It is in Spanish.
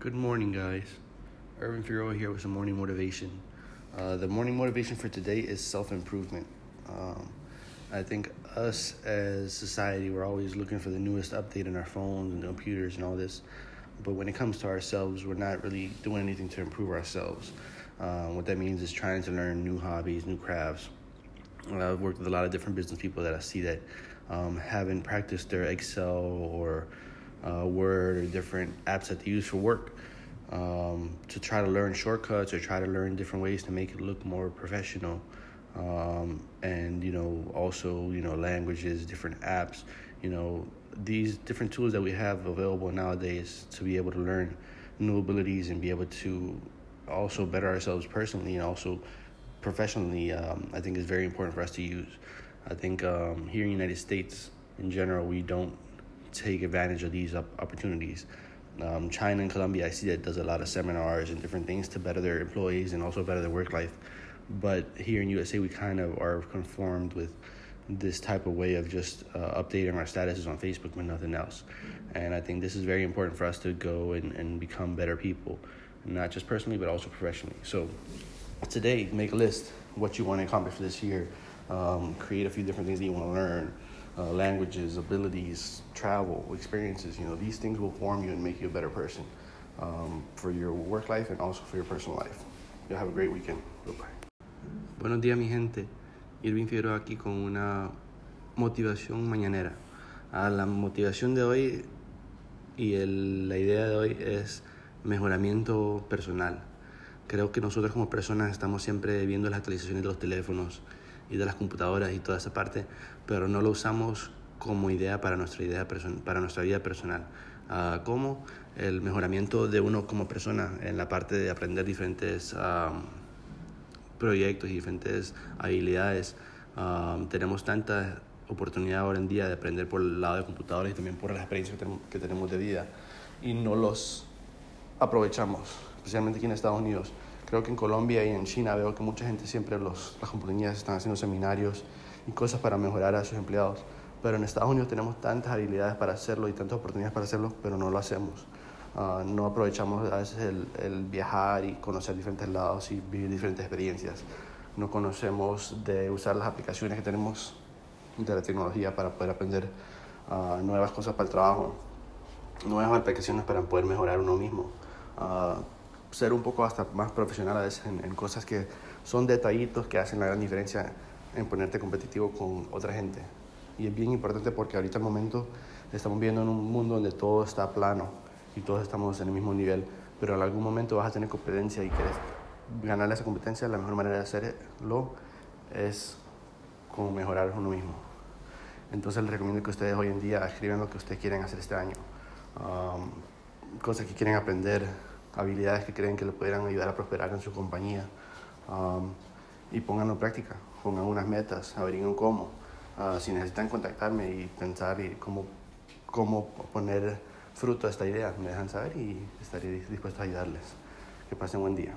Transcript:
Good morning, guys. Irvin Figueroa here with some morning motivation. Uh, the morning motivation for today is self improvement. Um, I think us as society, we're always looking for the newest update in our phones and computers and all this. But when it comes to ourselves, we're not really doing anything to improve ourselves. Uh, what that means is trying to learn new hobbies, new crafts. I've worked with a lot of different business people that I see that um, haven't practiced their Excel or uh, Word or different apps that they use for work um, to try to learn shortcuts or try to learn different ways to make it look more professional. Um, and you know, also you know, languages, different apps. You know, these different tools that we have available nowadays to be able to learn new abilities and be able to also better ourselves personally and also professionally. Um, I think is very important for us to use. I think um, here in the United States, in general, we don't take advantage of these opportunities. Um, China and Colombia, I see that does a lot of seminars and different things to better their employees and also better their work life. But here in USA, we kind of are conformed with this type of way of just uh, updating our statuses on Facebook with nothing else. And I think this is very important for us to go and, and become better people, not just personally, but also professionally. So today, make a list what you want to accomplish for this year. Um, create a few different things that you want to learn uh, languages, abilities, travel, experiences. You know, these things will form you and make you a better person um, for your work life and also for your personal life. You'll have a great weekend. Bye Buenos días, mi gente. Irving Figueroa aquí con una motivación mañanera. Ah, la motivación de hoy y el, la idea de hoy es mejoramiento personal. Creo que nosotros como personas estamos siempre viendo las actualizaciones de los teléfonos y de las computadoras y toda esa parte, pero no lo usamos como idea para nuestra, idea para nuestra vida personal. Uh, como el mejoramiento de uno como persona en la parte de aprender diferentes proyectos y diferentes habilidades. tenemos tanta oportunidad ahora en día de aprender por el lado de computadores y también por las experiencias que tenemos de vida y no los aprovechamos, especialmente aquí en Estados Unidos. Creo que en Colombia y en China veo que mucha gente siempre, los, las compañías están haciendo seminarios y cosas para mejorar a sus empleados. Pero en Estados Unidos tenemos tantas habilidades para hacerlo y tantas oportunidades para hacerlo, pero no lo hacemos. Uh, no aprovechamos a veces el, el, viajar y conocer diferentes lados y vivir diferentes experiencias. No conocemos de usar las aplicaciones que tenemos de la tecnología para poder aprender uh, nuevas cosas para el trabajo, nuevas aplicaciones para poder mejorar uno mismo. Uh, ser un poco hasta más profesional a veces en, cosas que son detallitos que hacen la gran diferencia en ponerte competitivo con otra gente. Y es bien importante porque ahorita al momento estamos viviendo en un mundo donde todo está plano y todos estamos en el mismo nivel, pero en algún momento vas a tener competencia y quieres ganar esa competencia, la mejor manera de hacerlo es como mejorar uno mismo. Entonces les recomiendo que ustedes hoy en día escriban lo que ustedes quieren hacer este año, um, cosas que quieren aprender, habilidades que creen que le pudieran ayudar a prosperar en su compañía um, y pónganlo en práctica, pongan unas metas, averigüen cómo. Uh, si necesitan contactarme y pensar y cómo, cómo poner fruto a esta idea, me dejan saber y estaré dispuesto a ayudarles. Que pasen buen día.